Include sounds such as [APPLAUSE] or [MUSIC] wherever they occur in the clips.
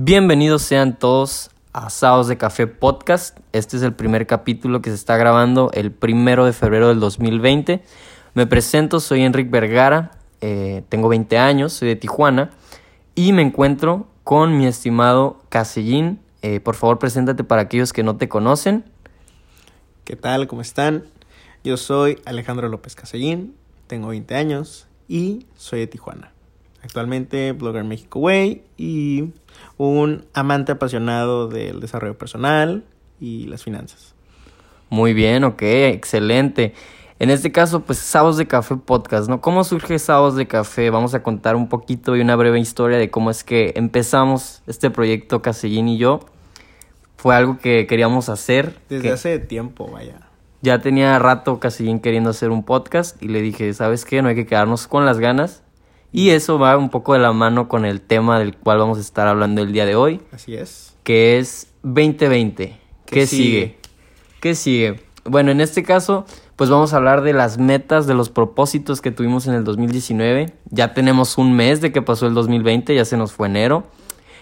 Bienvenidos sean todos a Sábados de Café Podcast. Este es el primer capítulo que se está grabando el primero de febrero del 2020. Me presento, soy Enrique Vergara, eh, tengo 20 años, soy de Tijuana y me encuentro con mi estimado Casellín. Eh, por favor, preséntate para aquellos que no te conocen. ¿Qué tal? ¿Cómo están? Yo soy Alejandro López Casellín, tengo 20 años y soy de Tijuana. Actualmente blogger México Way y un amante apasionado del desarrollo personal y las finanzas. Muy bien, ok, excelente. En este caso, pues Sábados de Café Podcast, ¿no? ¿Cómo surge Sábados de Café? Vamos a contar un poquito y una breve historia de cómo es que empezamos este proyecto Casellín y yo. Fue algo que queríamos hacer. Desde hace tiempo, vaya. Ya tenía rato Casellín queriendo hacer un podcast y le dije, ¿sabes qué? No hay que quedarnos con las ganas. Y eso va un poco de la mano con el tema del cual vamos a estar hablando el día de hoy. Así es. Que es 2020. ¿Qué, sigue? ¿Qué sigue? Bueno, en este caso, pues vamos a hablar de las metas, de los propósitos que tuvimos en el 2019. Ya tenemos un mes de que pasó el 2020, ya se nos fue enero.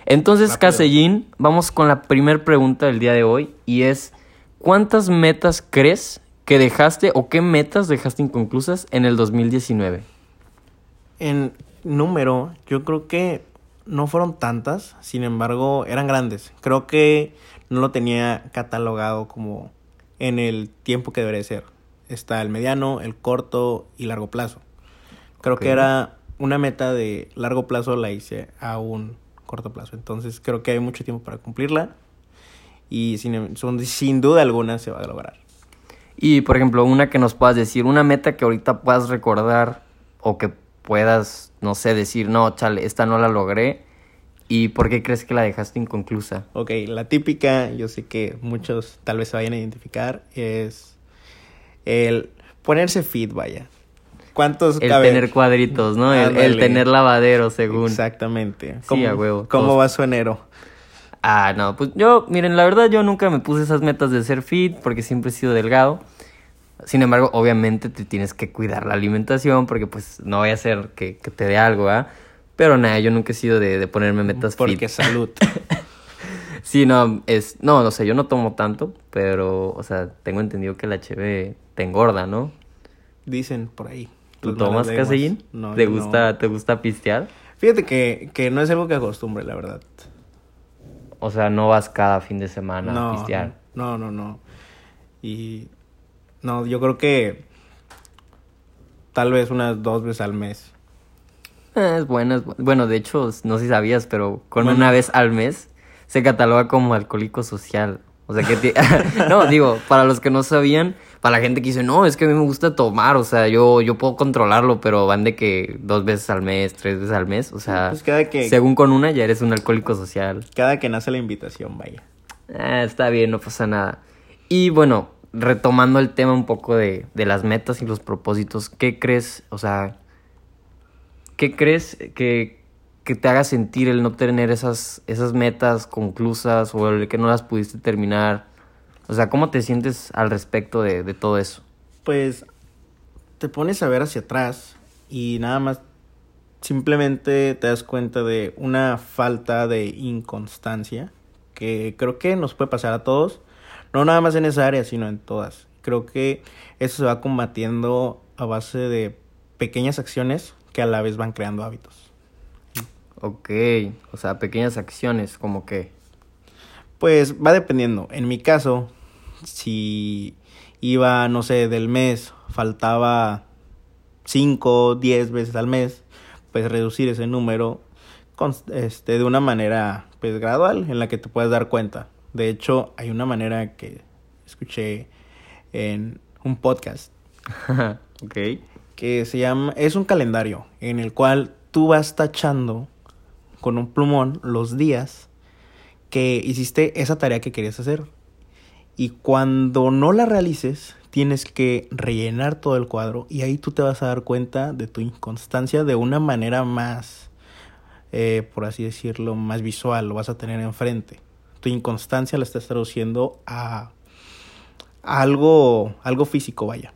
Entonces, Casellín, vamos con la primera pregunta del día de hoy y es, ¿cuántas metas crees que dejaste o qué metas dejaste inconclusas en el 2019? En número, yo creo que no fueron tantas, sin embargo, eran grandes. Creo que no lo tenía catalogado como en el tiempo que debería ser. Está el mediano, el corto y largo plazo. Creo que era una meta de largo plazo, la hice a un corto plazo. Entonces creo que hay mucho tiempo para cumplirla y sin, sin duda alguna se va a lograr. Y por ejemplo, una que nos puedas decir, una meta que ahorita puedas recordar o que puedas, no sé, decir, no, chale, esta no la logré. ¿Y por qué crees que la dejaste inconclusa? Ok, la típica, yo sé que muchos tal vez se vayan a identificar, es el ponerse fit, vaya. ¿Cuántos El tener cuadritos, ¿no? El, tener lavadero, según. Exactamente. Sí, a huevo. ¿Cómo va su enero? Ah, no, pues yo, miren, la verdad yo nunca me puse esas metas de ser fit porque siempre he sido delgado. Sin embargo, obviamente te tienes que cuidar la alimentación porque pues no voy a hacer que, te dé algo, ¿ah? Pero nada, yo nunca he sido de, ponerme metas porque Porque salud. [LAUGHS] sí, no, es, no, no sé, yo no tomo tanto, pero, o sea, tengo entendido que la HB te engorda, ¿no? Dicen por ahí. ¿Tú tomas casellín? No. ¿Te gusta, ¿Te gusta pistear? Fíjate que, que no es algo que acostumbre, la verdad. O sea, no vas cada fin de semana a pistear. No, no, no. Y no, yo creo que tal vez unas dos veces al mes. Eh, es bueno, bueno, de hecho, no sé si sabías, pero con una vez al mes se cataloga como alcohólico social. O sea que... [LAUGHS] no, digo, para los que no sabían, para la gente que dice, no, es que a mí me gusta tomar, o sea, yo, yo puedo controlarlo, pero van de que dos veces al mes, tres veces al mes, o sea, pues cada que... según con una ya eres un alcohólico social. Cada que nace la invitación, vaya. Ah, está bien, no pasa nada. Y bueno, retomando el tema un poco de, de las metas y los propósitos, ¿qué crees, o sea, qué crees que, que te haga sentir el no tener esas, esas metas conclusas o el que no las pudiste terminar? O sea, ¿cómo te sientes al respecto de, de todo eso? Pues te pones a ver hacia atrás y nada más simplemente te das cuenta de una falta de inconstancia que creo que nos puede pasar a todos no nada más en esa área, sino en todas. Creo que eso se va combatiendo a base de pequeñas acciones que a la vez van creando hábitos. Ok, o sea, pequeñas acciones, como que... Pues va dependiendo. En mi caso, si iba, no sé, del mes, faltaba 5, 10 veces al mes, pues reducir ese número este, de una manera pues gradual en la que te puedes dar cuenta. De hecho, hay una manera que escuché en un podcast. [LAUGHS] ok. Que se llama. Es un calendario en el cual tú vas tachando con un plumón los días que hiciste esa tarea que querías hacer. Y cuando no la realices, tienes que rellenar todo el cuadro y ahí tú te vas a dar cuenta de tu inconstancia de una manera más, eh, por así decirlo, más visual, lo vas a tener enfrente tu inconstancia la estás traduciendo a, algo, algo físico, vaya.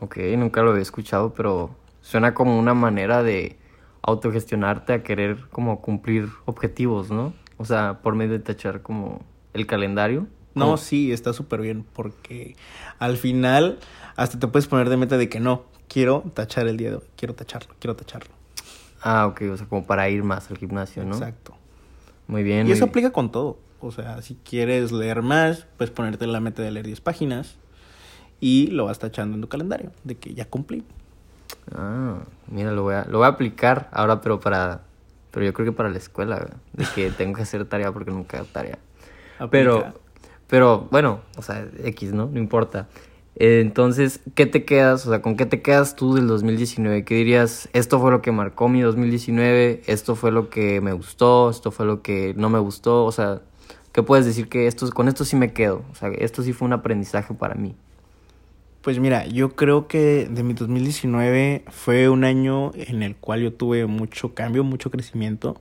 Ok, nunca lo había escuchado, pero suena como una manera de autogestionarte a querer como cumplir objetivos, ¿no? O sea, por medio de tachar como el calendario. No, sí, está súper bien porque al final hasta te puedes poner de meta de que no, quiero tachar el día de hoy, quiero tacharlo, quiero tacharlo. Ah, ok, o sea, como para ir más al gimnasio, ¿no? Exacto. Muy bien. Y eso aplica con todo. O sea, si quieres leer más, puedes ponerte la meta de leer 10 páginas y lo vas tachando en tu calendario de que ya cumplí. Ah, mira, lo voy a, lo voy a aplicar ahora, pero para... Pero yo creo que para la escuela, güey, de que [LAUGHS] tengo que hacer tarea porque nunca hago tarea. Pero, pero bueno, o sea, X, ¿no? No importa. Entonces, ¿qué te quedas? O sea, ¿con qué te quedas tú del 2019? ¿Qué dirías? Esto fue lo que marcó mi 2019, esto fue lo que me gustó, esto fue lo que no me gustó. O sea, ¿qué puedes decir que esto, con esto sí me quedo? O sea, esto sí fue un aprendizaje para mí. Pues mira, yo creo que de mi 2019 fue un año en el cual yo tuve mucho cambio, mucho crecimiento.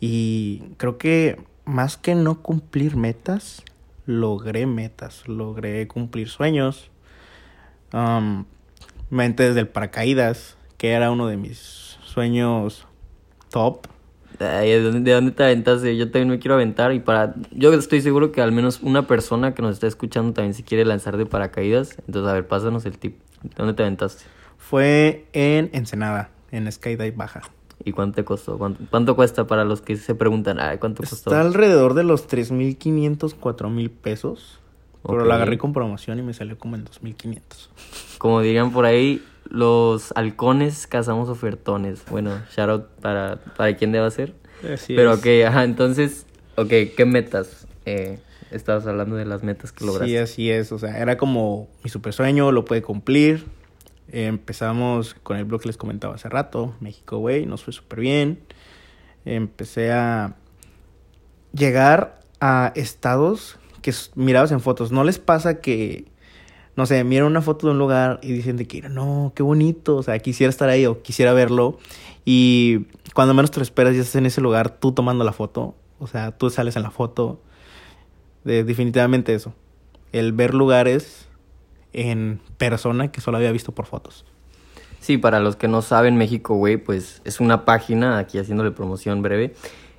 Y creo que más que no cumplir metas, logré metas, logré cumplir sueños. Um, me aventé desde el paracaídas, que era uno de mis sueños top. Ay, ¿de, dónde, ¿De dónde te aventaste? Yo también me quiero aventar y para... Yo estoy seguro que al menos una persona que nos está escuchando también se quiere lanzar de paracaídas. Entonces, a ver, pásanos el tip. ¿De dónde te aventaste? Fue en Ensenada, en Skydive Baja. ¿Y cuánto te costó? ¿Cuánto, cuánto cuesta para los que se preguntan? Ay, ¿cuánto costó? Está alrededor de los 3.500, 4.000 pesos. Pero Ok. la agarré con promoción y me salió como en 2.500. Como dirían por ahí, los halcones cazamos ofertones. Bueno, shout out para, para quién deba ser. Pero ok, ajá, entonces, ok, ¿qué metas? Eh, estabas hablando de las metas que lograste. Sí, así es. O sea, era como mi super sueño, lo pude cumplir. Empezamos con el blog que les comentaba hace rato, México Way, nos fue súper bien. Empecé a llegar a estados que mirabas en fotos. ¿No les pasa que, no sé, miran una foto de un lugar y dicen de que, no, qué bonito, o sea, quisiera estar ahí o quisiera verlo? Y cuando menos te lo esperas, ya estás en ese lugar, tú tomando la foto. O sea, tú sales en la foto. De, definitivamente eso. El ver lugares en persona que solo había visto por fotos. Sí, para los que no saben, México Güey, pues es una página, aquí haciéndole promoción breve,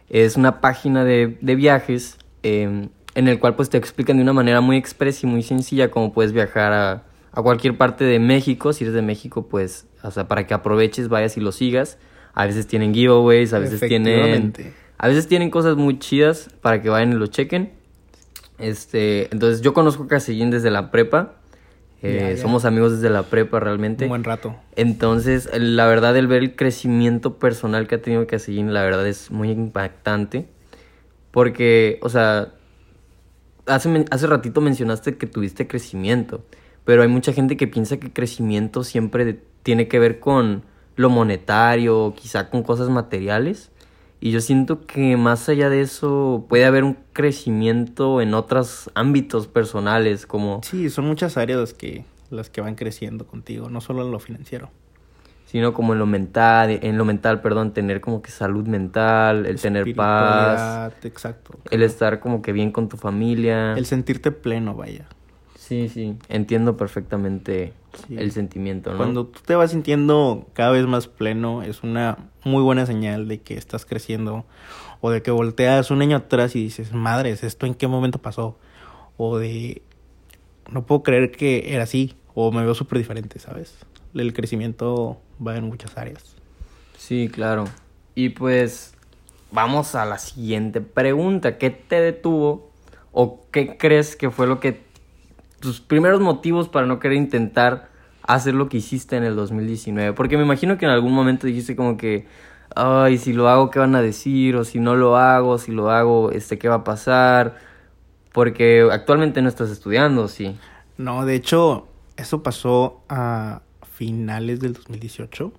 es una página de, de viajes eh, en el cual pues te explican de una manera muy expresa y muy sencilla cómo puedes viajar a, a cualquier parte de México. Si eres de México, pues, o sea, para que aproveches, vayas y lo sigas. A veces tienen giveaways, a veces tienen... A veces tienen cosas muy chidas para que vayan y lo chequen. Este, entonces yo conozco a Casellín desde la prepa. Eh. Somos amigos desde la prepa realmente. Un buen rato. Entonces, la verdad, el ver el crecimiento personal que ha tenido Casellín, la verdad es muy impactante. Porque, o sea, hace, hace ratito mencionaste que tuviste crecimiento. Pero hay mucha gente que piensa que crecimiento siempre tiene que ver con lo monetario, quizá con cosas materiales. Y yo siento que más allá de eso puede haber un crecimiento en otros ámbitos personales, como Sí, son muchas áreas las que, las que van creciendo contigo, no solo en lo financiero. sino como en lo mental, en lo mental, perdón, tener como que salud mental, el tener paz, Exacto. el estar como que bien con tu familia. El sentirte pleno, vaya. Sí, sí, entiendo perfectamente Sí. el sentimiento, ¿no? Cuando tú te vas sintiendo cada vez más pleno, es una muy buena señal de que estás creciendo. O de que volteas un año atrás y dices, madres, ¿esto en qué momento pasó? O de, no puedo creer que era así. O me veo súper diferente, ¿sabes? El crecimiento va en muchas áreas. Sí, claro. Y pues vamos a la siguiente pregunta. ¿Qué te detuvo o qué crees que fue lo que tus primeros motivos para no querer intentar hacer lo que hiciste en el 2019? Porque me imagino que en algún momento dijiste como que, ay, si lo hago, ¿qué van a decir? O si no lo hago, si lo hago, este, ¿qué va a pasar? Porque actualmente no estás estudiando, sí. No, de hecho, eso pasó a finales del 2018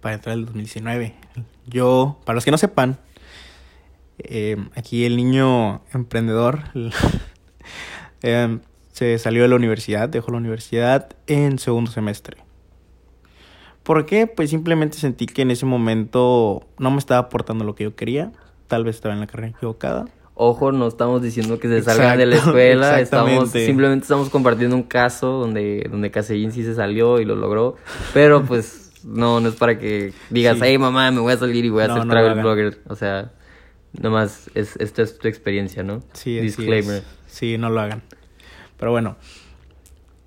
para entrar el 2019. Yo, para los que no sepan, eh, aquí el niño emprendedor eh, se salió de la universidad, dejó la universidad en segundo semestre. ¿Por qué? Pues simplemente sentí que en ese momento no me estaba aportando lo que yo quería. Tal vez estaba en la carrera equivocada. Ojo, no estamos diciendo que se salgan de la escuela, estamos simplemente estamos compartiendo un caso donde donde Casellín sí se salió y lo logró, pero pues No, no es para que digas, Sí. hey mamá, me voy a salir y voy a No, lo travel blogger. O sea, nomás es, esta es tu experiencia, ¿no? Sí, Disclaimer. es. Sí, no lo hagan. Pero bueno,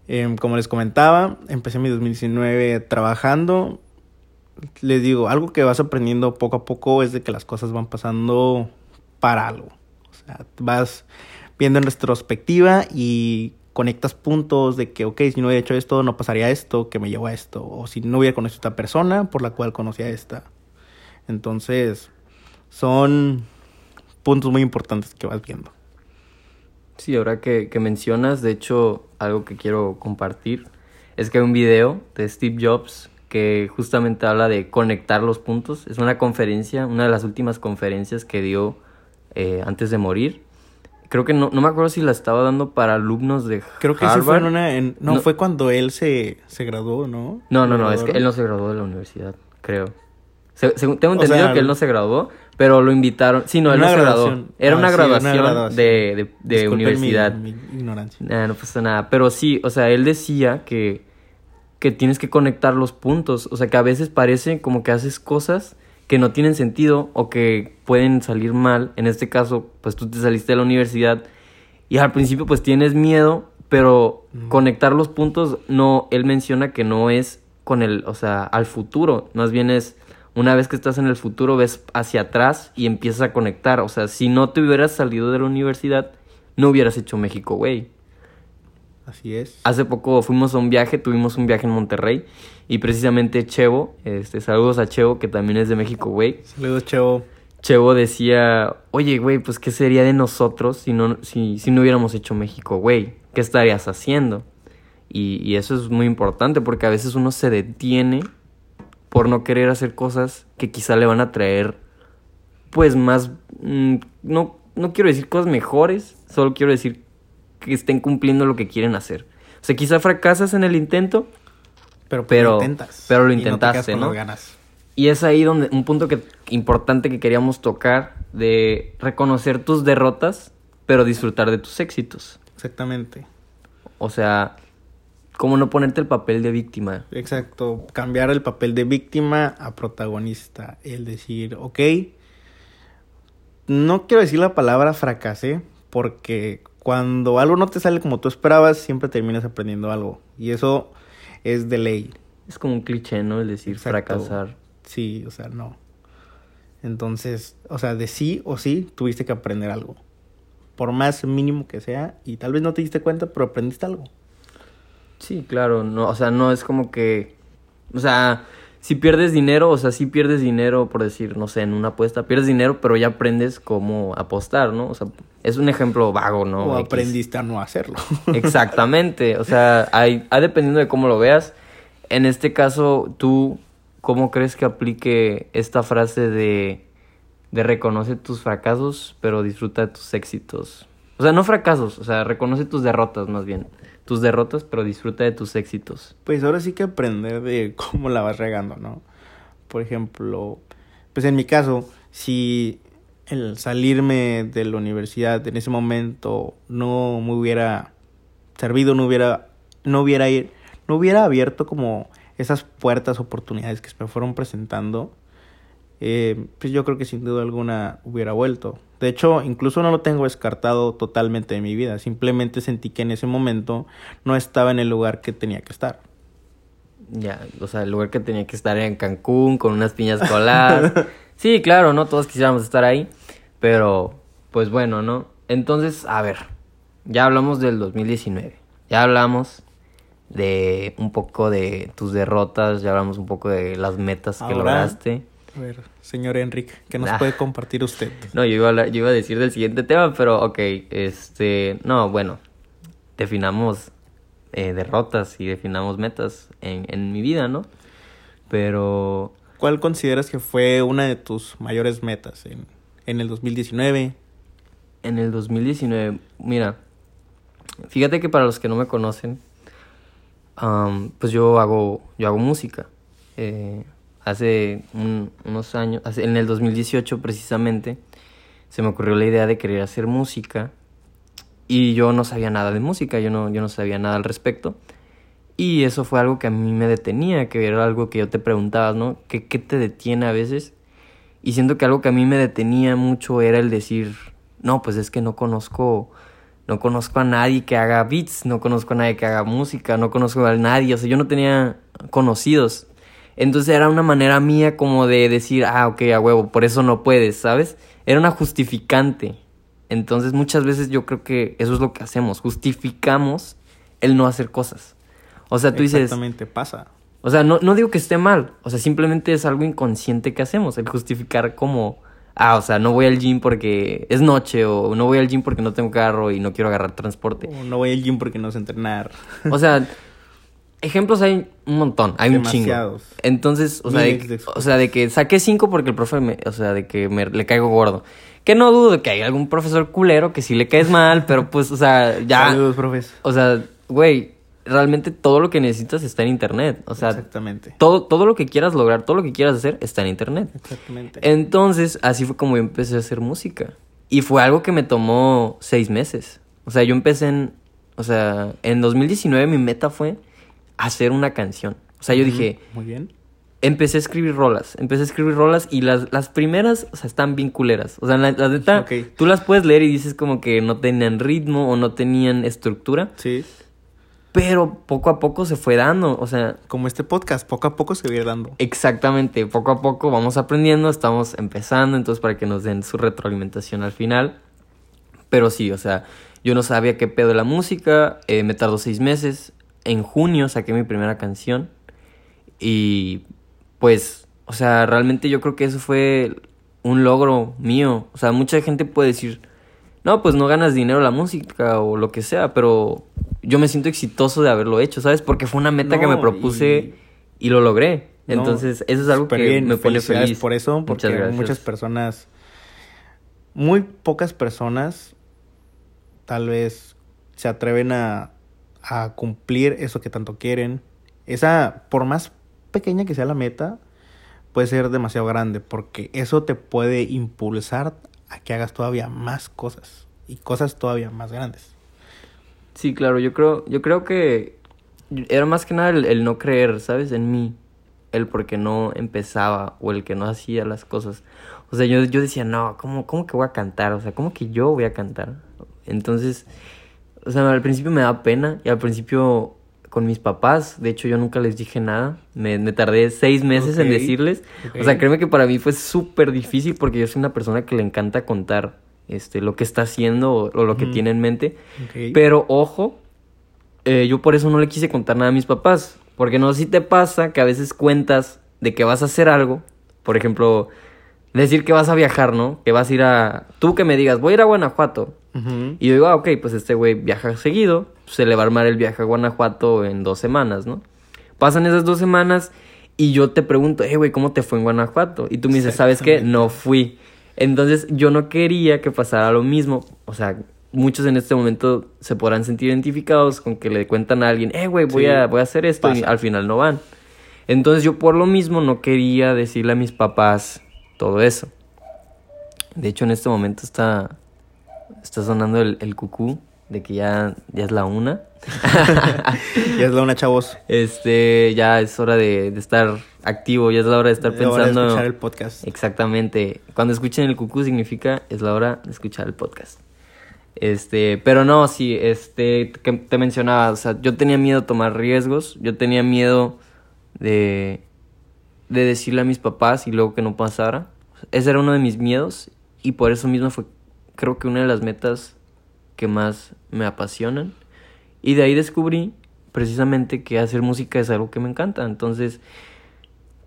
em, como les comentaba, empecé mi 2019 trabajando. Les digo, algo que vas aprendiendo poco a poco es de que las cosas van pasando para algo. O sea, vas viendo en retrospectiva y conectas puntos de que, ok, si no hubiera hecho esto, no pasaría esto, que me llevó a esto. O si no hubiera conocido a esta persona por la cual conocí a esta. Entonces, son puntos muy importantes que vas viendo. Sí, ahora que, que mencionas, de hecho, algo que quiero compartir es que hay un video de Steve Jobs que justamente habla de conectar los puntos. Es una conferencia, una de las últimas conferencias que dio eh, antes de morir. Creo que no, no me acuerdo si la estaba dando para alumnos de Creo que Harvard. sí fue en una... en- no, No. fue cuando él se, se graduó, ¿no? No, no, no, ¿Se es que él no se graduó de la universidad, creo. Se- tengo O entendido sea, que él no se graduó, pero lo invitaron. Sí, no, él no se graduó. Era Ah, una sí, una graduación, de, de, de Disculpen mi- universidad. Mi, ignorancia. Nah, no pasa nada. Pero sí, o sea, él decía que, que tienes que conectar los puntos. O sea, que a veces parece como que haces cosas que no tienen sentido o que pueden salir mal. En este caso, pues tú te saliste de la universidad y al principio pues tienes miedo, pero conectar los puntos, no, él menciona que no es con el, o sea, al futuro. Más bien es una vez que estás en el futuro, ves hacia atrás y empiezas a conectar. O sea, si no te hubieras salido de la universidad, no hubieras hecho México, güey. Así es. Hace poco fuimos a un viaje, tuvimos un viaje en Monterrey y precisamente Chevo, este, saludos a Chevo que también es de México, güey. Saludos, Chevo. Chevo decía, oye, güey, pues qué sería de nosotros si no, si, si no hubiéramos hecho México, güey. ¿Qué estarías haciendo? Y, y eso es muy importante porque a veces uno se detiene por no querer hacer cosas que quizá le van a traer, pues más, mm, no, no quiero decir cosas mejores, solo quiero decir que estén cumpliendo lo que quieren hacer. O sea, quizá fracasas en el intento, Pero, Pero- lo intentas. pero lo Y no te quedas intentaste, con ¿no? las ganas. Y es ahí donde un punto que importante que queríamos tocar de reconocer tus derrotas, pero disfrutar de tus éxitos. Exactamente. O sea, cómo no ponerte el papel de víctima. Exacto. Cambiar el papel de víctima a protagonista. El decir, ok, no quiero decir la palabra fracasé, porque cuando algo no te sale como tú esperabas, siempre terminas aprendiendo algo. Y eso es de ley. Es como un cliché, ¿no? El decir Exacto. fracasar. Sí, o sea, no. Entonces, o sea, de sí o sí tuviste que aprender algo. Por más mínimo que sea, y tal vez no te diste cuenta, pero aprendiste algo. Sí, claro, no, o sea, no es como que, o sea, si pierdes dinero, o sea, si pierdes dinero, por decir, no sé, en una apuesta, pierdes dinero, pero ya aprendes cómo apostar, ¿no? O sea, es un ejemplo vago, ¿no? o X. aprendiste a no hacerlo. [LAUGHS] Exactamente, o sea, hay, hay dependiendo de cómo lo veas. En este caso, tú, ¿cómo crees que aplique esta frase de, de reconoce tus fracasos, pero disfruta de tus éxitos? O sea, no fracasos, o sea, reconoce tus derrotas más bien. Tus derrotas, pero disfruta de tus éxitos. Pues ahora sí que aprender de [LAUGHS] cómo la vas regando, ¿no? Por ejemplo, pues en mi caso, si el salirme de la universidad en ese momento no me hubiera servido, no hubiera, no hubiera no hubiera abierto como esas puertas, oportunidades que se me fueron presentando, eh, pues yo creo que sin duda alguna hubiera vuelto. De hecho, incluso no lo tengo descartado totalmente de mi vida. Simplemente sentí que en ese momento no estaba en el lugar que tenía que estar. Ya, o sea, el lugar que tenía que estar era en Cancún con unas piñas coladas. [LAUGHS] sí, claro, ¿no? Todos quisiéramos estar ahí, pero pues bueno, ¿no? Entonces, a ver, ya hablamos del 2019, ya hablamos de un poco de tus derrotas, ya hablamos un poco de las metas que Ahora- lograste. A ver, señor Enrique, ¿qué nos Ah. puede compartir usted? No, yo iba, a hablar- yo iba a decir del siguiente tema, pero ok, este, no, bueno, definamos eh, derrotas y definamos metas en, en mi vida, ¿no? Pero ¿Cuál consideras que fue una de tus mayores metas en, en el 2019? en el 2019, mira, fíjate que para los que no me conocen, am, pues yo hago, yo hago música. Eh, hace un- unos años, hace- en el 2018 precisamente, se me ocurrió la idea de querer hacer música y yo no sabía nada de música, yo no, yo no sabía nada al respecto. Y eso fue algo que a mí me detenía, que era algo que yo te preguntabas, ¿no? ¿Qué, qué te detiene a veces? Y siento que algo que a mí me detenía mucho era el decir, no, pues es que no conozco, no conozco a nadie que haga beats, no conozco a nadie que haga música, no conozco a nadie, o sea, yo no tenía conocidos. Entonces era una manera mía como de decir, ah, ok, a huevo, por eso no puedes, ¿sabes? Era una justificante. Entonces muchas veces yo creo que eso es lo que hacemos, justificamos el no hacer cosas. O sea, tú dices... Exactamente, pasa. O sea, no, no digo que esté mal, o sea, simplemente es algo inconsciente que hacemos, el justificar como, ah, o sea, no voy al gym porque es noche, o no voy al gym porque no tengo carro y no quiero agarrar transporte. O no voy al gym porque no sé entrenar. O sea, [LAUGHS] ejemplos hay un montón, hay un chingo. Demasiados. Entonces, o sea, de de, o sea, de que saqué cinco porque el profe me, o sea, de que me, le caigo gordo. Que no dudo que hay algún profesor culero que sí le caes mal, pero pues, o sea, ya, Saludos, profes. o sea, güey, realmente todo lo que necesitas está en internet. O sea, Exactamente. todo, todo lo que quieras lograr, todo lo que quieras hacer está en internet. Exactamente. Entonces, así fue como yo empecé a hacer música. Y fue algo que me tomó seis meses. O sea, yo empecé en, o sea, en 2019 mi meta fue hacer una canción. O sea, yo dije, Muy bien. empecé a escribir rolas, empecé a escribir rolas y las, las primeras, o sea, están bien culeras. O sea, la, la neta, tú las puedes leer y dices como que no tenían ritmo o no tenían estructura, Sí. pero poco a poco se fue dando, o sea, Como este podcast, poco a poco se va dando. exactamente, poco a poco vamos aprendiendo, estamos empezando, entonces para que nos den su retroalimentación al final. Pero sí, o sea, yo no sabía qué pedo de la música, eh, me tardó seis meses, en junio saqué mi primera canción y pues, o sea, realmente yo creo que eso fue un logro mío. O sea, mucha gente puede decir, no, pues no ganas dinero la música o lo que sea, pero yo me siento exitoso de haberlo hecho, ¿sabes? Porque fue una meta que me propuse y, lo logré. No, Entonces, eso es algo que bien, me pone feliz. por eso, porque Muchas gracias. muchas personas, muy pocas personas, tal vez se atreven a, a cumplir eso que tanto quieren. Esa, por más pequeña que sea la meta, puede ser demasiado grande, porque eso te puede impulsar a que hagas todavía más cosas y cosas todavía más grandes. Sí, claro, yo creo, yo creo que era más que nada el, no creer, ¿sabes? En mí. El porque no empezaba o el que no hacía las cosas. O sea, yo, yo decía, no, ¿cómo, ¿cómo que voy a cantar? O sea, ¿cómo que yo voy a cantar? Entonces, o sea, al principio me daba pena y al principio con mis papás, de hecho yo nunca les dije nada. Me, me tardé seis meses en decirles. O sea, créeme que para mí fue súper difícil porque yo soy una persona que le encanta contar este, lo que está haciendo o, o lo que tiene en mente. Pero ojo, eh, yo por eso no le quise contar nada a mis papás. Porque no sé si te pasa que a veces cuentas de que vas a hacer algo. Por ejemplo, decir que vas a viajar, ¿no? Que vas a ir a... Tú que me digas, voy a ir a Guanajuato. Y yo digo, ah, ok, pues este güey viaja seguido. Se le va a armar el viaje a Guanajuato en dos semanas, ¿no? Pasan esas dos semanas y yo te pregunto, eh, güey, ¿cómo te fue en Guanajuato? Y tú me dices, ¿sabes qué? No fui. Entonces yo no quería que pasara lo mismo. O sea, muchos en este momento se podrán sentir identificados con que le cuentan a alguien, eh, güey, voy, Sí, a, voy a hacer esto y al final no van. Entonces yo por lo mismo no quería decirle a mis papás todo eso. De hecho, en este momento está, está sonando el, el cucú de que ya, ya es la una. [LAUGHS] Ya es la una, chavos. Este, ya es hora de, de estar activo, ya es la hora de estar Es hora de pensando. escuchar el podcast. Exactamente. Cuando escuchen el cucú significa es la hora de escuchar el podcast. Este, pero no, sí, este, que te mencionaba, o sea, yo tenía miedo a tomar riesgos, yo tenía miedo de, de decirle a mis papás y luego que no pasara. Ese era uno de mis miedos y por eso mismo fue, creo que una de las metas que más me apasionan. Y de ahí descubrí precisamente que hacer música es algo que me encanta. Entonces,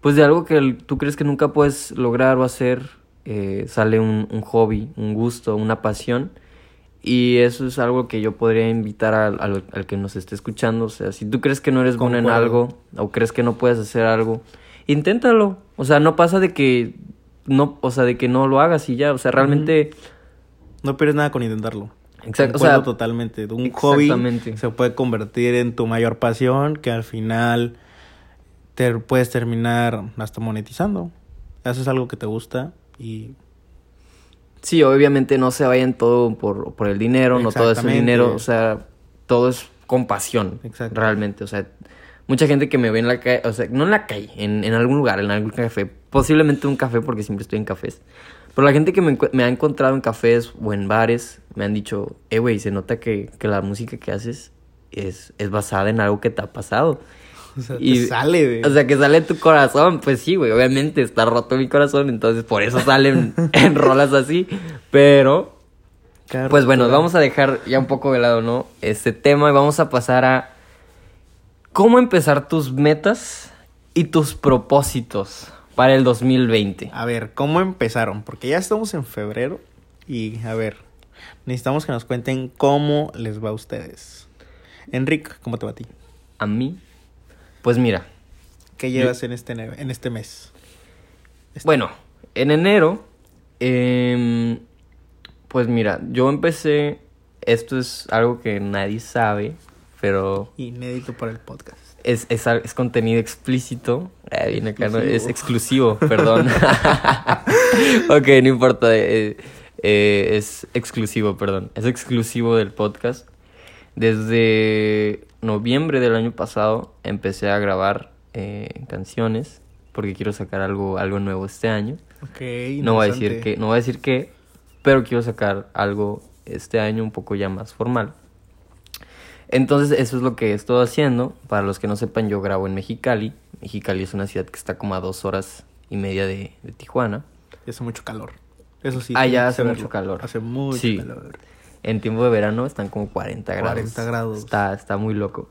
pues de algo que tú crees que nunca puedes lograr o hacer, eh, sale un, un hobby, un gusto, una pasión. Y eso es algo que yo podría invitar al, al- al que nos esté escuchando. O sea, si tú crees que no eres bueno en algo o crees que no puedes hacer algo, inténtalo. O sea, no pasa de que no, o sea, de que no lo hagas y ya. O sea, realmente, No pierdes nada con intentarlo. Exacto, o sea, totalmente. Un hobby se puede convertir en tu mayor pasión que al final te puedes terminar hasta monetizando. Haces algo que te gusta y sí, obviamente no se vayan todo por, por el dinero, no todo es el dinero. O sea, todo es con pasión, Exacto. realmente. O sea, mucha gente que me ve en la calle, o sea, no en la calle, en, en algún lugar, en algún café, posiblemente un café porque siempre estoy en cafés. Pero la gente que me, ha encontrado en cafés o en bares me han dicho, eh, güey, se nota que, que la música que haces es, es basada en algo que te ha pasado. O sea, Y- te sale, güey. O sea, que sale de tu corazón. Pues sí, güey, obviamente está roto mi corazón, entonces por eso salen [LAUGHS] en rolas así. Pero Cada pues bueno, vamos a dejar ya un poco de lado, ¿no? Este tema y vamos a pasar a cómo empezar tus metas y tus propósitos para el 2020. A ver, ¿cómo empezaron? Porque ya estamos en febrero y, a ver, necesitamos que nos cuenten cómo les va a ustedes. Enrique, ¿cómo te va a ti? A mí, pues mira, ¿Qué llevas en este, en este mes? Este- bueno, en enero, em, pues mira, yo empecé, esto es algo que nadie sabe, pero Inédito para el podcast. Es, es, es contenido explícito. Eh, viene acá, ¿no? Es Exclusivo. perdón. [LAUGHS] ok, no importa. eh, eh, es exclusivo, perdón. Es exclusivo del podcast. Desde noviembre del año pasado empecé a grabar eh, canciones porque quiero sacar algo, algo nuevo este año. Ok, No voy a decir que, no voy a decir qué, pero quiero sacar algo este año un poco ya más formal. Entonces, eso es lo que he estado haciendo. Para los que no sepan, yo grabo en Mexicali. Mexicali es una ciudad que está como a dos horas y media de, de Tijuana. Y hace mucho calor. Eso sí. Que hace mucho calor. Hace mucho Sí. calor. En tiempo de verano están como 40 grados. 40 grados. Está, está muy loco.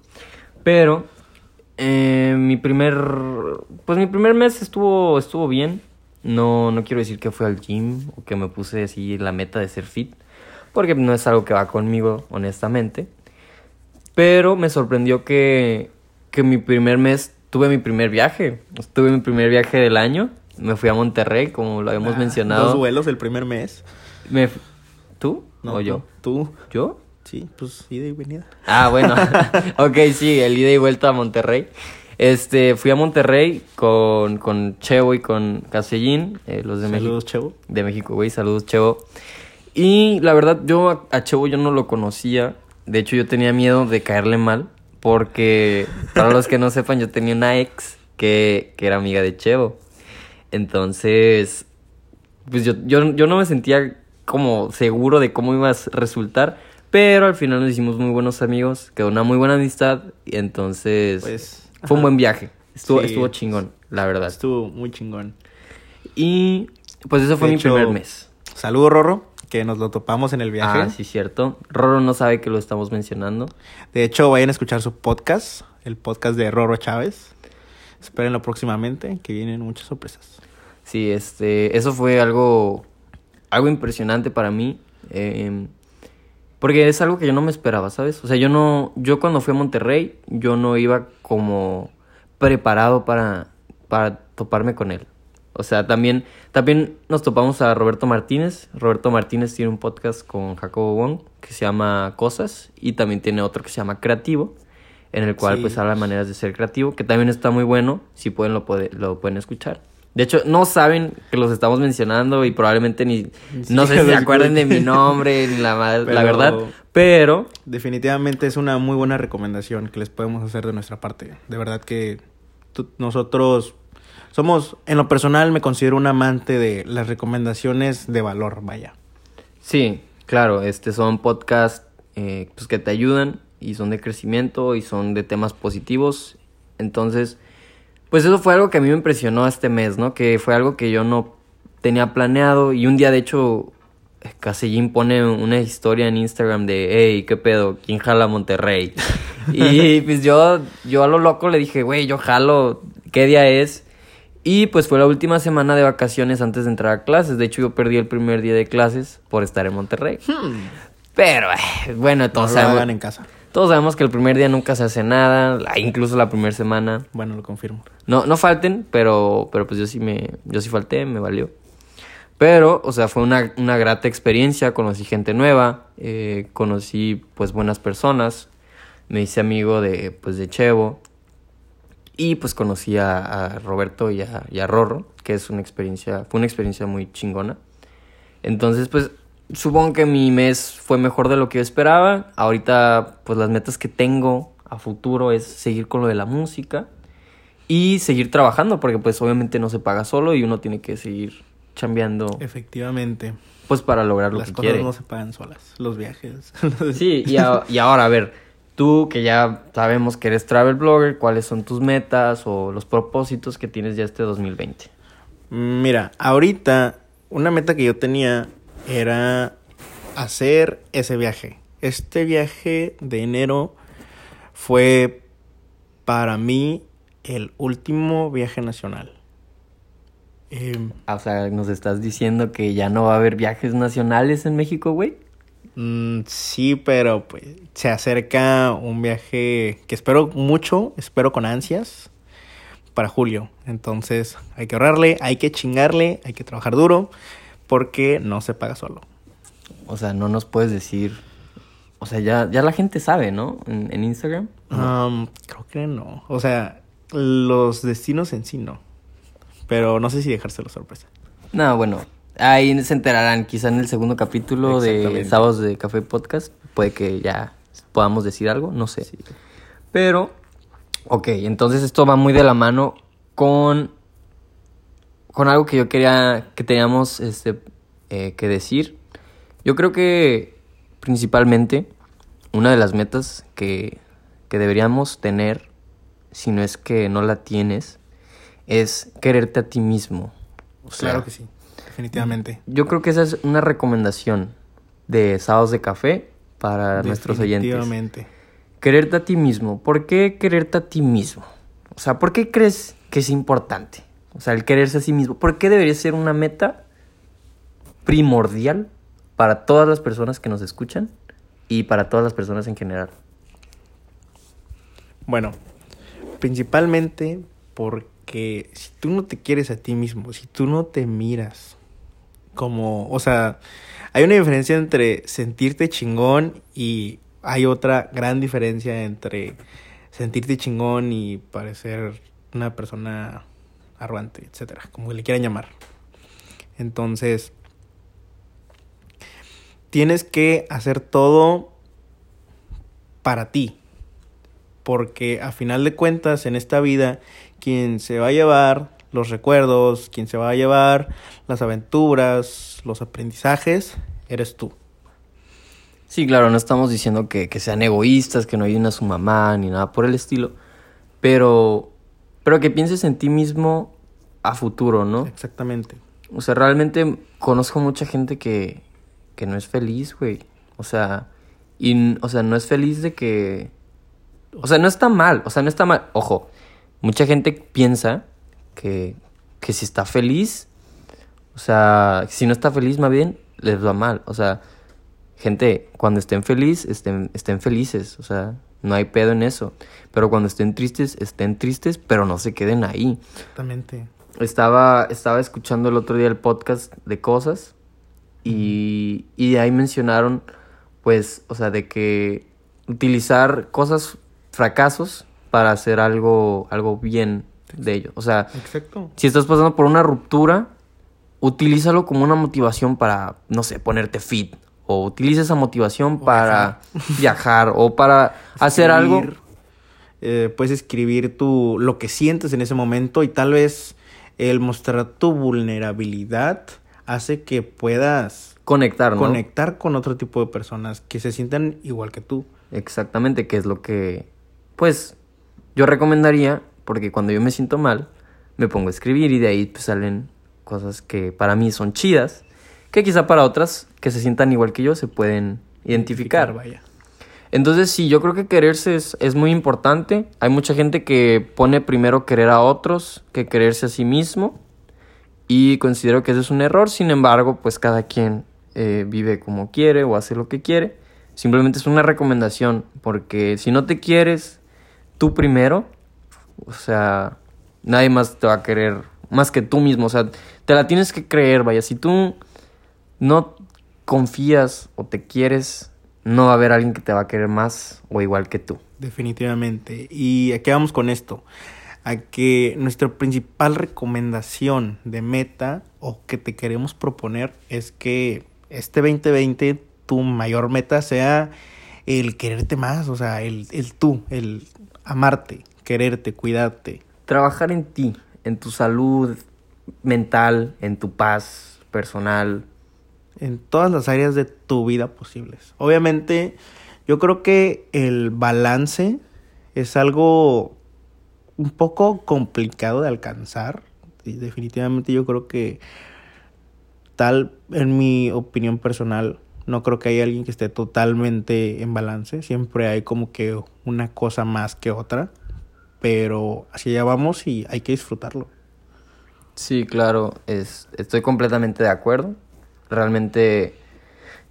Pero eh, mi primer pues mi primer mes estuvo estuvo bien. No no quiero decir que fui al gym o que me puse así la meta de ser fit, porque no es algo que va conmigo, honestamente. Pero me sorprendió que que mi primer mes tuve mi primer viaje. Tuve mi primer viaje del año. Me fui a Monterrey, como lo habíamos Ah, mencionado. Dos vuelos el primer mes. Me ¿Tú No, o yo? Tú. ¿Yo? Sí, pues ida y venida. Ah, bueno. [LAUGHS] ok, sí, el ida y vuelta a Monterrey. Este, fui a Monterrey con, con Chevo y con Casellín, eh, los de México. Saludos, Chevo. De México, güey. Saludos, Chevo. Y la verdad, yo a, a Chevo yo no lo conocía. De hecho, yo tenía miedo de caerle mal. Porque, para los que no sepan, yo tenía una ex que, que era amiga de Chevo. Entonces, pues yo, yo, yo no me sentía como seguro de cómo iba a resultar. Pero al final nos hicimos muy buenos amigos. Quedó una muy buena amistad. Y entonces, Pues, fue un buen viaje. Estuvo, Sí. estuvo chingón, la verdad. Estuvo muy chingón. Y pues eso fue De mi hecho, primer mes. Saludos, Rorro, que nos lo topamos en el viaje. Ah, sí, cierto. Roro no sabe que lo estamos mencionando. De hecho, vayan a escuchar su podcast, el podcast de Rorro Chávez. Espérenlo próximamente, que vienen muchas sorpresas. Sí, este, eso fue algo, algo impresionante para mí. eh, porque es algo que yo no me esperaba, ¿sabes? O sea, yo no, yo cuando fui a Monterrey, yo no iba como preparado para, para toparme con él. O sea, también, también nos topamos a Roberto Martínez. Roberto Martínez tiene un podcast con Jacobo Wong que se llama Cosas y también tiene otro que se llama Creativo, en el cual Sí. pues habla de maneras de ser creativo, que también está muy bueno, si pueden lo, puede- lo pueden escuchar. De hecho, no saben que los estamos mencionando y probablemente ni, no sé [LAUGHS] si se los acuerdan de mi nombre, ni la, ma- la Pero- verdad, pero Definitivamente es una muy buena recomendación que les podemos hacer de nuestra parte. De verdad que nosotros somos, en lo personal, me considero un amante de las recomendaciones de valor, vaya. Sí, claro, este son podcasts eh, pues que te ayudan y son de crecimiento y son de temas positivos. Entonces, pues eso fue algo que a mí me impresionó este mes, ¿no? Que fue algo que yo no tenía planeado y un día de hecho Casellín pone una historia en Instagram de, hey, ¿qué pedo? ¿Quién jala Monterrey? [LAUGHS] y pues yo, yo a lo loco le dije, güey, yo jalo, ¿qué día es? Y pues fue la última semana de vacaciones antes de entrar a clases. De hecho, yo perdí el primer día de clases por estar en Monterrey. Pero, eh, bueno, No todos lo sabemos, hagan en casa. todos sabemos que el primer día nunca se hace nada, incluso la primera semana. Bueno, lo confirmo. No, no falten, pero, pero pues yo sí me, yo sí falté, me valió. Pero, o sea, fue una, una grata experiencia, conocí gente nueva, eh, conocí pues buenas personas, me hice amigo de, pues de Chevo, y pues conocí a, a Roberto y a, y a Rorro, que es una experiencia, fue una experiencia muy chingona. Entonces, pues, supongo que mi mes fue mejor de lo que yo esperaba. Ahorita, pues las metas que tengo a futuro es seguir con lo de la música y seguir trabajando, porque pues obviamente no se paga solo y uno tiene que seguir chambeando. Efectivamente. Pues para lograr lo Las que cosas quiere. no se pagan solas. Los viajes. [LAUGHS] Sí, y, a- y ahora, a ver, tú que ya sabemos que eres travel blogger, ¿cuáles son tus metas o los propósitos que tienes ya este 2020? Mira, ahorita una meta que yo tenía era hacer ese viaje. Este viaje de enero fue para mí el último viaje nacional. Em, Ah, O sea, nos estás diciendo que ya no va a haber viajes nacionales en México, güey. Mm, sí, pero pues se acerca un viaje que espero mucho, espero con ansias para julio. Entonces hay que ahorrarle, hay que chingarle, hay que trabajar duro porque no se paga solo. O sea, no nos puedes decir. O sea, ya, ya la gente sabe, ¿no? En, en Instagram. Um, creo que no. O sea, los destinos en sí no. Pero no sé si dejárselo sorpresa. No, bueno. Ahí se enterarán, quizá en el segundo capítulo de. Sábados de Café Podcast. Puede que ya podamos decir algo, no sé. Sí. Pero, ok, entonces esto va muy de la mano con, con algo que yo quería que teníamos este, eh, que decir. Yo creo que principalmente una de las metas que, que deberíamos tener, si no es que no la tienes, es quererte a ti mismo. O sea, claro que sí. Definitivamente. Yo creo que esa es una recomendación de Sábados de Café para nuestros oyentes. Definitivamente. Quererte a ti mismo. ¿Por qué quererte a ti mismo? O sea, ¿por qué crees que es importante? O sea, el quererse a sí mismo. ¿Por qué debería ser una meta primordial para todas las personas que nos escuchan y para todas las personas en general? Bueno, principalmente porque si tú no te quieres a ti mismo, si tú no te miras como, o sea, hay una diferencia entre sentirte chingón y hay otra gran diferencia entre sentirte chingón y parecer una persona arrogante, etcétera, como le quieran llamar. Entonces, tienes que hacer todo para ti. Porque a final de cuentas, en esta vida, quien se va a llevar los recuerdos, quien se va a llevar las aventuras, los aprendizajes, eres tú. Sí, claro, no estamos diciendo que, que sean egoístas, que no ayuden a su mamá ni nada por el estilo, pero, pero que pienses en ti mismo a futuro, ¿no? Exactamente. O sea, realmente conozco mucha gente que, que no es feliz, güey. O sea, y, o sea, no es feliz de que... O sea, no está mal, o sea, no está mal. Ojo, mucha gente piensa que, que si está feliz, o sea, si no está feliz, más bien, les va mal. O sea, gente, cuando estén feliz, estén, estén felices. O sea, no hay pedo en eso. Pero cuando estén tristes, estén tristes, pero no se queden ahí. Exactamente. Estaba, estaba escuchando el otro día el podcast de cosas y, y de ahí mencionaron, pues, o sea, de que utilizar cosas, fracasos, para hacer algo, algo bien de ello. O sea, Exacto. si estás pasando por una ruptura, utilízalo como una motivación para, no sé, ponerte fit. O utiliza esa motivación para viajar o para [LAUGHS] hacer algo. Eh, puedes escribir tu, lo que sientes en ese momento y tal vez el mostrar tu vulnerabilidad hace que puedas Conectar, ¿no? conectar con otro tipo de personas que se sientan igual que tú. Exactamente, que es lo que, pues, yo recomendaría, porque cuando yo me siento mal, me pongo a escribir y de ahí pues, salen cosas que para mí son chidas, que quizá para otras que se sientan igual que yo se pueden identificar. Vaya. Entonces, sí, yo creo que quererse es, es muy importante. Hay mucha gente que pone primero querer a otros que quererse a sí mismo. Y considero que ese es un error. Sin embargo, pues cada quien eh, vive como quiere o hace lo que quiere. Simplemente es una recomendación. Porque si no te quieres tú primero, o sea, nadie más te va a querer más que tú mismo. O sea, te la tienes que creer, vaya. Si tú no confías o te quieres, no va a haber alguien que te va a querer más o igual que tú. Definitivamente. ¿Y a qué vamos con esto? A que nuestra principal recomendación de meta o que te queremos proponer es que este 2020 tu mayor meta sea el quererte más, o sea, el, el tú, el amarte, quererte, cuidarte. Trabajar en ti, en tu salud mental, en tu paz personal. En todas las áreas de tu vida posibles. Obviamente, yo creo que el balance es algo un poco complicado de alcanzar. Y definitivamente yo creo que tal, en mi opinión personal, no creo que haya alguien que esté totalmente en balance. Siempre hay como que una cosa más que otra. Pero así allá vamos y hay que disfrutarlo. Sí, claro, es, estoy completamente de acuerdo. Realmente,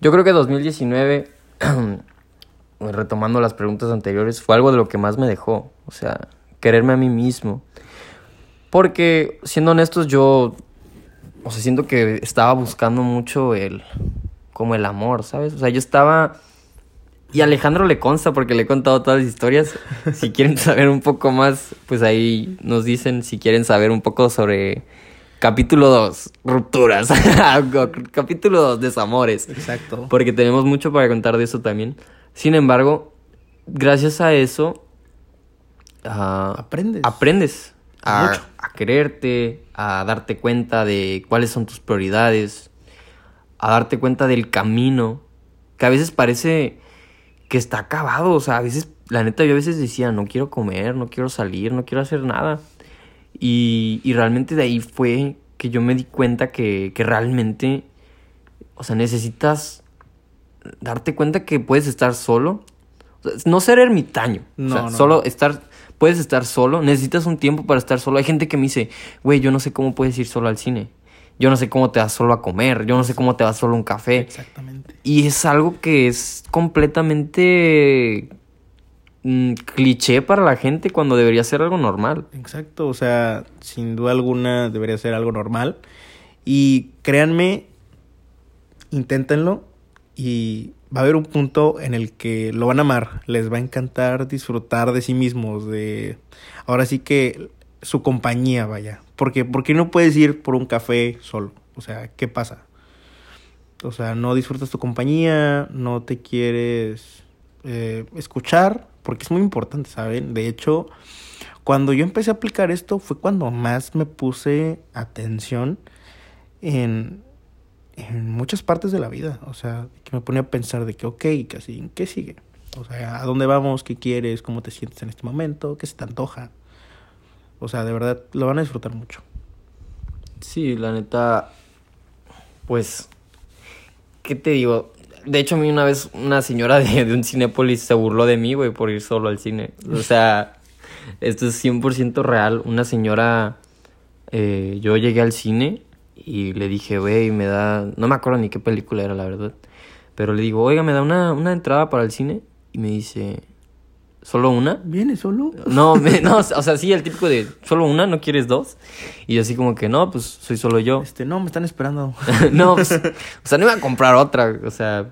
yo creo que 2019, [CLEARS THROAT] retomando las preguntas anteriores, fue algo de lo que más me dejó. O sea, quererme a mí mismo. Porque, siendo honestos, yo, o sea, siento que estaba buscando mucho el, como el amor, ¿sabes? O sea, yo estaba... Y Alejandro le consta porque le he contado todas las historias. Si quieren saber un poco más, pues ahí nos dicen si quieren saber un poco sobre capítulo 2, rupturas. [LAUGHS] capítulo 2, desamores. Exacto. Porque tenemos mucho para contar de eso también. Sin embargo, gracias a eso... Uh, aprendes. Aprendes a, a quererte, a darte cuenta de cuáles son tus prioridades, a darte cuenta del camino, que a veces parece que está acabado, o sea, a veces, la neta, yo a veces decía, no quiero comer, no quiero salir, no quiero hacer nada. Y, y realmente de ahí fue que yo me di cuenta que, que realmente, o sea, necesitas darte cuenta que puedes estar solo. O sea, no ser ermitaño. No, o sea, no, solo no. estar. Puedes estar solo. Necesitas un tiempo para estar solo. Hay gente que me dice, güey, yo no sé cómo puedes ir solo al cine. Yo no sé cómo te vas solo a comer. Yo no sé cómo te vas solo a un café. Exactamente. Y es algo que es completamente mm, cliché para la gente cuando debería ser algo normal. Exacto, o sea, sin duda alguna debería ser algo normal. Y créanme, inténtenlo y va a haber un punto en el que lo van a amar, les va a encantar disfrutar de sí mismos, de ahora sí que su compañía, vaya. Porque ¿por qué no puedes ir por un café solo? O sea, ¿qué pasa? O sea, no disfrutas tu compañía, no te quieres eh, escuchar, porque es muy importante, ¿saben? De hecho, cuando yo empecé a aplicar esto fue cuando más me puse atención en, en muchas partes de la vida. O sea, que me ponía a pensar de que, ok, casi, ¿qué sigue? O sea, ¿a dónde vamos? ¿Qué quieres? ¿Cómo te sientes en este momento? ¿Qué se te antoja? O sea, de verdad, lo van a disfrutar mucho. Sí, la neta, pues, ¿qué te digo? De hecho, a mí una vez una señora [LAUGHS] de, de un Cinépolis se burló de mí, güey, por ir solo al cine. O sea, [LAUGHS] esto es 100% real. Una señora, eh, yo llegué al cine y le dije, güey, me da... No me acuerdo ni qué película era, la verdad. Pero le digo, oiga, ¿me da una, una entrada para el cine? Y me dice, ¿solo una? ¿Viene solo? No, [LAUGHS] me- no, o sea, sí, el típico de, ¿solo una? ¿No quieres dos? Y yo así como que, no, pues soy solo yo. Este, no, me están esperando. [LAUGHS] no, pues, o sea, no iba a comprar otra, o sea,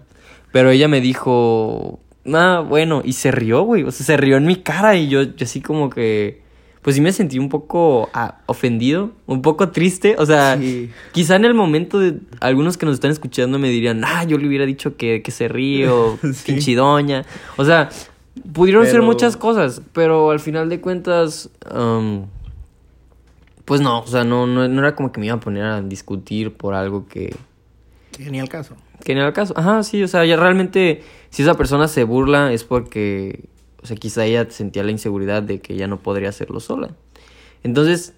pero ella me dijo, ah, bueno, y se rió, güey, o sea, se rió en mi cara y yo, yo así como que, pues sí me sentí un poco ah, ofendido, un poco triste, o sea, Sí. quizá en el momento de algunos que nos están escuchando me dirían, ah, yo le hubiera dicho que, que se ríe o [LAUGHS] Sí. pinchidoña, o sea, pudieron ser muchas cosas, pero al final de cuentas, um, pues no, o sea, no, no, no era como que me iba a poner a discutir por algo que, Que ni al caso. que era el caso. Ajá, sí, o sea, ya realmente, si esa persona se burla es porque, o sea, quizá ella sentía la inseguridad de que ya no podría hacerlo sola. Entonces,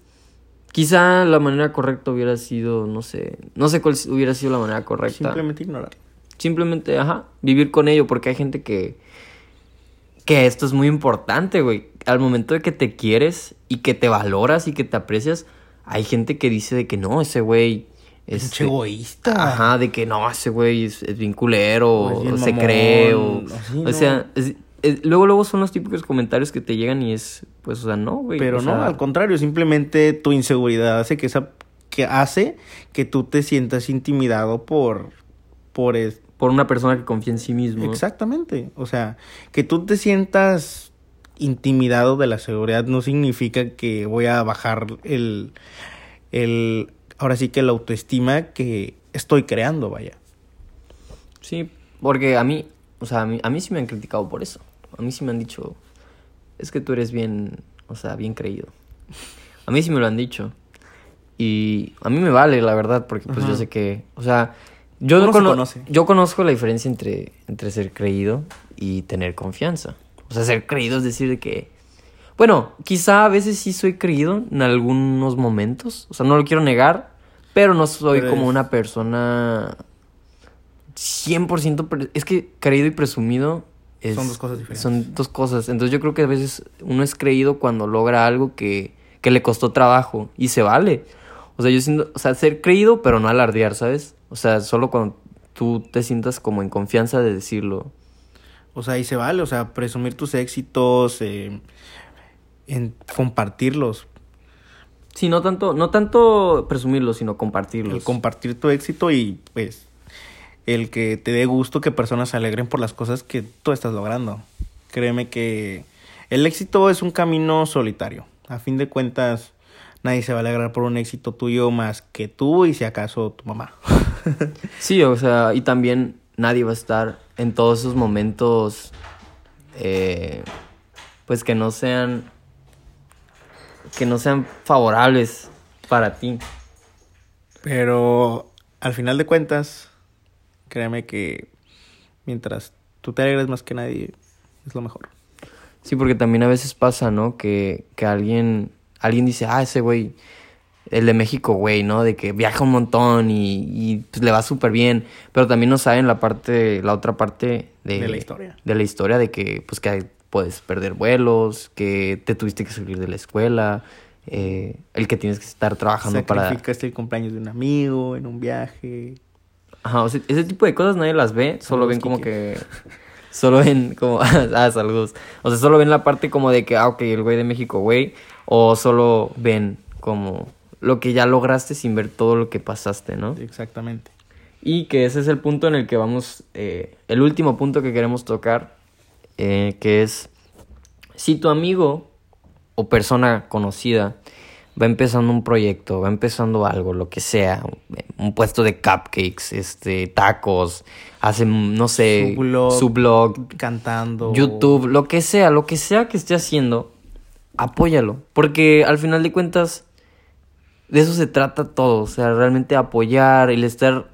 quizá la manera correcta hubiera sido, no sé, no sé cuál hubiera sido la manera correcta. Simplemente ignorar. Simplemente, ajá, vivir con ello, porque hay gente que, que esto es muy importante, güey. Al momento de que te quieres y que te valoras y que te aprecias, hay gente que dice de que no, ese güey... Pinche este, egoísta. Ajá, de que no, ese güey es, es bien culero, O es se cree, o, así, o ¿no? sea, es- es- luego, luego son los típicos comentarios que te llegan y es, pues, o sea, no, güey. Pero no, sea, al contrario, simplemente tu inseguridad hace que esa que hace que tú te sientas intimidado por por es- Por una persona que confía en sí mismo. exactamente, o sea, que tú te sientas intimidado de la seguridad no significa que voy a bajar el el ahora sí que la autoestima que estoy creando, vaya. Sí, porque a mí, o sea, a mí, a mí sí me han criticado por eso. A mí sí me han dicho, es que tú eres bien, o sea, bien creído. A mí sí me lo han dicho. Y a mí me vale, la verdad, porque pues yo sé que, o sea, yo, se conoce. yo conozco la diferencia entre, entre ser creído y tener confianza. O sea, ser creído es decir de que, bueno, quizá a veces sí soy creído en algunos momentos, o sea, no lo quiero negar, pero no soy Pero como una persona 100%, pre- es que creído y presumido es- Son dos cosas diferentes. Son dos cosas, entonces yo creo que a veces uno es creído cuando logra algo que, que le costó trabajo y se vale. O sea, yo siento, o sea, ser creído, pero no alardear, ¿sabes? O sea, solo cuando tú te sientas como en confianza de decirlo. O sea, ahí se vale, o sea, presumir tus éxitos, eh, en compartirlos. Sí, no tanto, no tanto presumirlo, sino compartirlos. El compartir tu éxito y pues el que te dé gusto que personas se alegren por las cosas que tú estás logrando. Créeme que el éxito es un camino solitario. A fin de cuentas, nadie se va a alegrar por un éxito tuyo más que tú y si acaso tu mamá. [LAUGHS] Sí, o sea, y también nadie va a estar en todos esos momentos, eh, pues que no sean, que no sean favorables para ti. Pero al final de cuentas, créeme que mientras tú te alegres más que nadie, es lo mejor. Sí, porque también a veces pasa, ¿no? Que, que alguien, alguien dice, ah, ese güey, el de México, güey, ¿no? De que viaja un montón y, y, pues, le va súper bien, pero también no saben la parte, la otra parte de, De la historia. De la historia de que, pues, que puedes perder vuelos, que te tuviste que salir de la escuela, eh, el que tienes que estar trabajando para... Sacrificaste el cumpleaños de un amigo en un viaje. Ajá, o sea, ese tipo de cosas nadie las ve, solo ven como que... [LAUGHS] Solo ven como... [LAUGHS] ah, saludos. O sea, solo ven la parte como de que, ah, ok, el güey de México, güey. O solo ven como lo que ya lograste sin ver todo lo que pasaste, ¿no? Exactamente. Y que ese es el punto en el que vamos... eh, el último punto que queremos tocar, eh, que es... Si tu amigo o persona conocida va empezando un proyecto, va empezando algo, lo que sea, un puesto de cupcakes, este, tacos, hace, no sé, Su blog. su blog, Cantando. YouTube, lo que sea, lo que sea que esté haciendo, apóyalo. Porque al final de cuentas, de eso se trata todo. O sea, realmente apoyar, el estar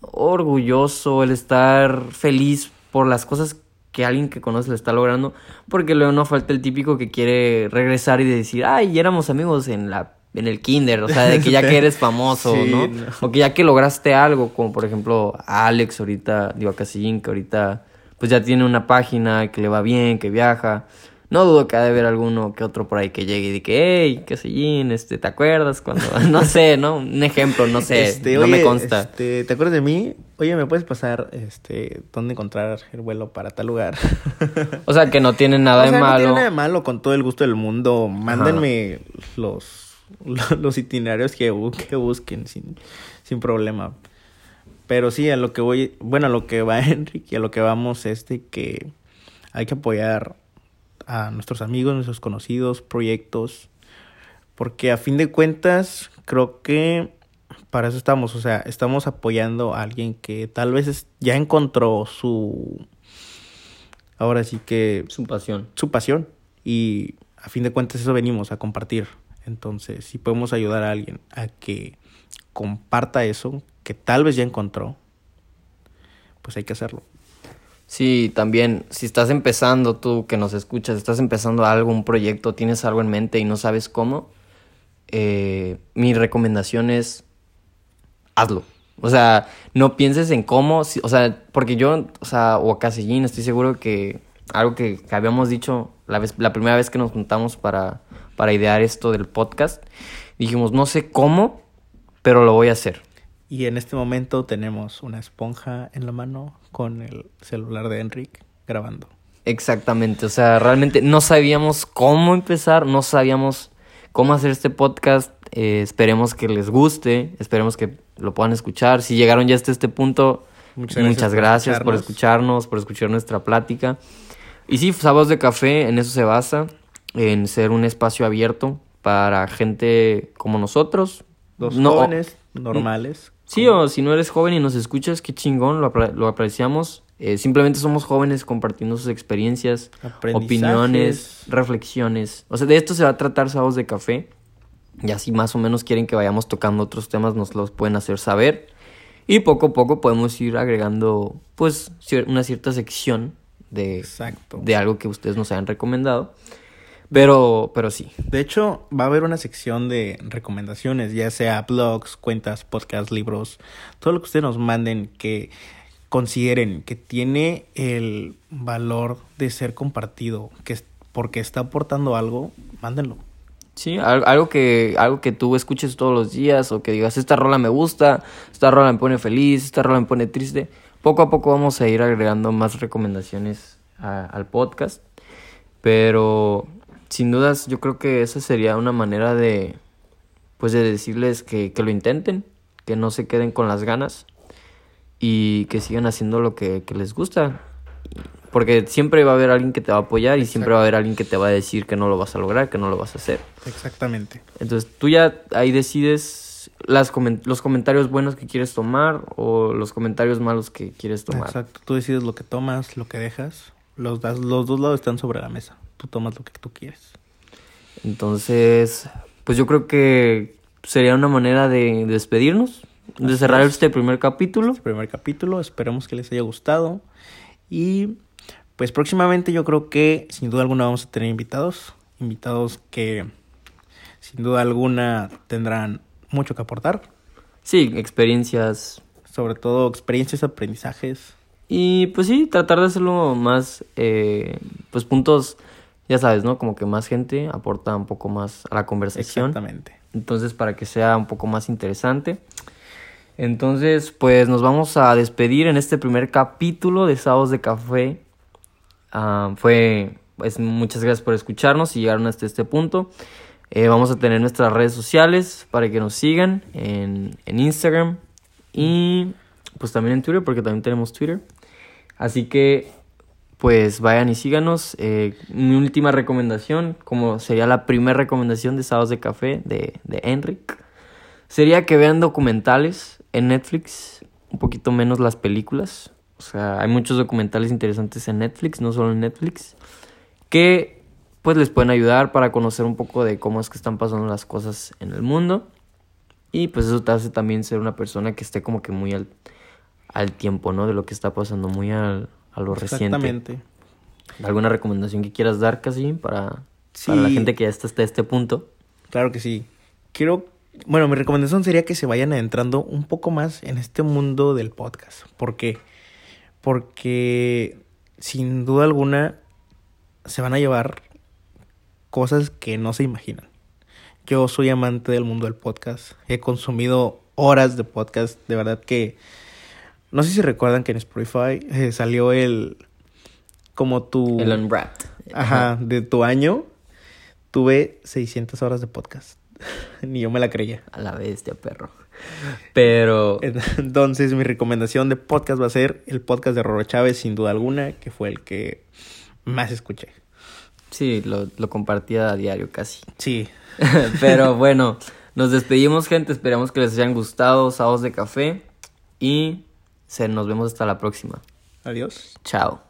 orgulloso, el estar feliz por las cosas que alguien que conoce le está logrando. Porque luego no falta el típico que quiere regresar y decir, ay, éramos amigos en la en el kinder, o sea, de que ya [LAUGHS] que eres famoso, Sí, ¿no? no. O que ya que lograste algo, como por ejemplo Alex ahorita, digo a Casillín, que ahorita pues ya tiene una página, que le va bien, que viaja. No dudo que ha de haber alguno que otro por ahí que llegue y diga, hey, Casillín, este, ¿te acuerdas cuando? [LAUGHS] No sé, ¿no? Un ejemplo, no sé, Este, no me consta. este, ¿Te acuerdas de mí? Oye, ¿me puedes pasar este dónde encontrar el vuelo para tal lugar? [LAUGHS] O sea, que no tiene nada o sea, de no malo. tiene nada de malo con todo el gusto del mundo. Mándenme los, [LAUGHS] los itinerarios que busquen sin, sin problema. Pero sí, a lo que voy, bueno, a lo que va Enrique, a lo que vamos es de que hay que apoyar a nuestros amigos, nuestros conocidos, proyectos, porque a fin de cuentas creo que para eso estamos, o sea, estamos apoyando a alguien que tal vez ya encontró su, ahora sí que Su pasión. su pasión y a fin de cuentas eso venimos a compartir. Entonces, si podemos ayudar a alguien a que comparta eso que tal vez ya encontró, pues hay que hacerlo. Sí, también, si estás empezando, tú que nos escuchas, estás empezando algo, un proyecto, tienes algo en mente y no sabes cómo, eh, mi recomendación es hazlo. O sea, no pienses en cómo, si- o sea, porque yo, o sea, o a Casillín, estoy seguro que algo que, que habíamos dicho la, vez, la primera vez que nos juntamos para, para idear esto del podcast, dijimos, no sé cómo, pero lo voy a hacer. Y en este momento tenemos una esponja en la mano con el celular de Enric grabando. Exactamente, o sea, realmente no sabíamos cómo empezar, no sabíamos cómo hacer este podcast. eh, esperemos que les guste, esperemos que lo puedan escuchar. Si llegaron ya hasta este punto, Muchas muchas gracias por por escucharnos. por escuchar nuestra plática. Y sí, Sábados de Café en eso se basa, en ser un espacio abierto para gente como nosotros. Dos No, jóvenes normales. Sí, o si no eres joven y nos escuchas, qué chingón, lo, lo apreciamos. Eh, simplemente somos jóvenes compartiendo sus experiencias, opiniones, reflexiones. O sea, de esto se va a tratar Sábados de Café. Y así más o menos quieren que vayamos tocando otros temas, nos los pueden hacer saber. Y poco a poco podemos ir agregando, pues, una cierta sección de, Exacto. de algo que ustedes nos hayan recomendado. Pero, pero sí. De hecho, va a haber una sección de recomendaciones, ya sea blogs, cuentas, podcasts, libros, todo lo que ustedes nos manden que consideren que tiene el valor de ser compartido, que porque está aportando algo, mándenlo. Sí, al- algo que, algo que tú escuches todos los días o que digas, esta rola me gusta, esta rola me pone feliz, esta rola me pone triste. Poco a poco vamos a ir agregando más recomendaciones a- al podcast. Pero sin dudas yo creo que esa sería una manera de, pues de decirles que, que lo intenten, que no se queden con las ganas y que sigan haciendo lo que, que les gusta. Porque siempre va a haber alguien que te va a apoyar y siempre va a haber alguien que te va a decir que no lo vas a lograr, que no lo vas a hacer. Exactamente. Entonces tú ya ahí decides las comen- los comentarios buenos que quieres tomar o los comentarios malos que quieres tomar. Exacto. Tú decides lo que tomas, lo que dejas. Los, das- los dos lados están sobre la mesa. Tú tomas lo que tú quieres. Entonces, pues yo creo que sería una manera de despedirnos, de cerrar es. este primer capítulo. Este primer capítulo. Esperemos que les haya gustado. Y pues próximamente yo creo que sin duda alguna vamos a tener invitados. Invitados que sin duda alguna tendrán mucho que aportar. Sí, experiencias. Sobre todo experiencias, aprendizajes. Y pues sí, tratar de hacerlo más, eh, pues puntos, ya sabes, ¿no? Como que más gente aporta un poco más a la conversación. Exactamente. Entonces, para que sea un poco más interesante. Entonces, pues nos vamos a despedir en este primer capítulo de Sábados de Café. Ah, fue, pues, muchas gracias por escucharnos y llegaron hasta este punto. Eh, vamos a tener nuestras redes sociales para que nos sigan en, en Instagram y pues también en Twitter, porque también tenemos Twitter. Así que, pues vayan y síganos. Eh, mi última recomendación, como sería la primera recomendación de Sábados de Café de, de Enric, sería que vean documentales en Netflix, un poquito menos las películas. O sea, hay muchos documentales interesantes en Netflix, no solo en Netflix, que pues les pueden ayudar para conocer un poco de cómo es que están pasando las cosas en el mundo. Y pues eso te hace también ser una persona que esté como que muy al, al tiempo, ¿no? De lo que está pasando, muy al, a lo reciente. Exactamente. ¿Alguna recomendación que quieras dar, casi para, para la gente que ya está hasta este punto? Claro que sí. Quiero, bueno, mi recomendación sería que se vayan adentrando un poco más en este mundo del podcast. ¿Por qué? Porque sin duda alguna se van a llevar cosas que no se imaginan. Yo soy amante del mundo del podcast. He consumido horas de podcast. De verdad que... No sé si recuerdan que en Spotify eh, salió el... Como tu... El Unwrapped. Ajá, de tu año. Tuve 600 horas de podcast. [LAUGHS] Ni yo me la creía. A la bestia, perro. Pero Entonces, mi recomendación de podcast va a ser el podcast de Roro Chávez, sin duda alguna, que fue el que más escuché. sí, lo, lo compartía a diario casi. Sí, [LAUGHS] Pero [LAUGHS] bueno, nos despedimos, gente. Esperamos que les hayan gustado Sábados de Café. Y se, nos vemos hasta la próxima. adiós. Chao.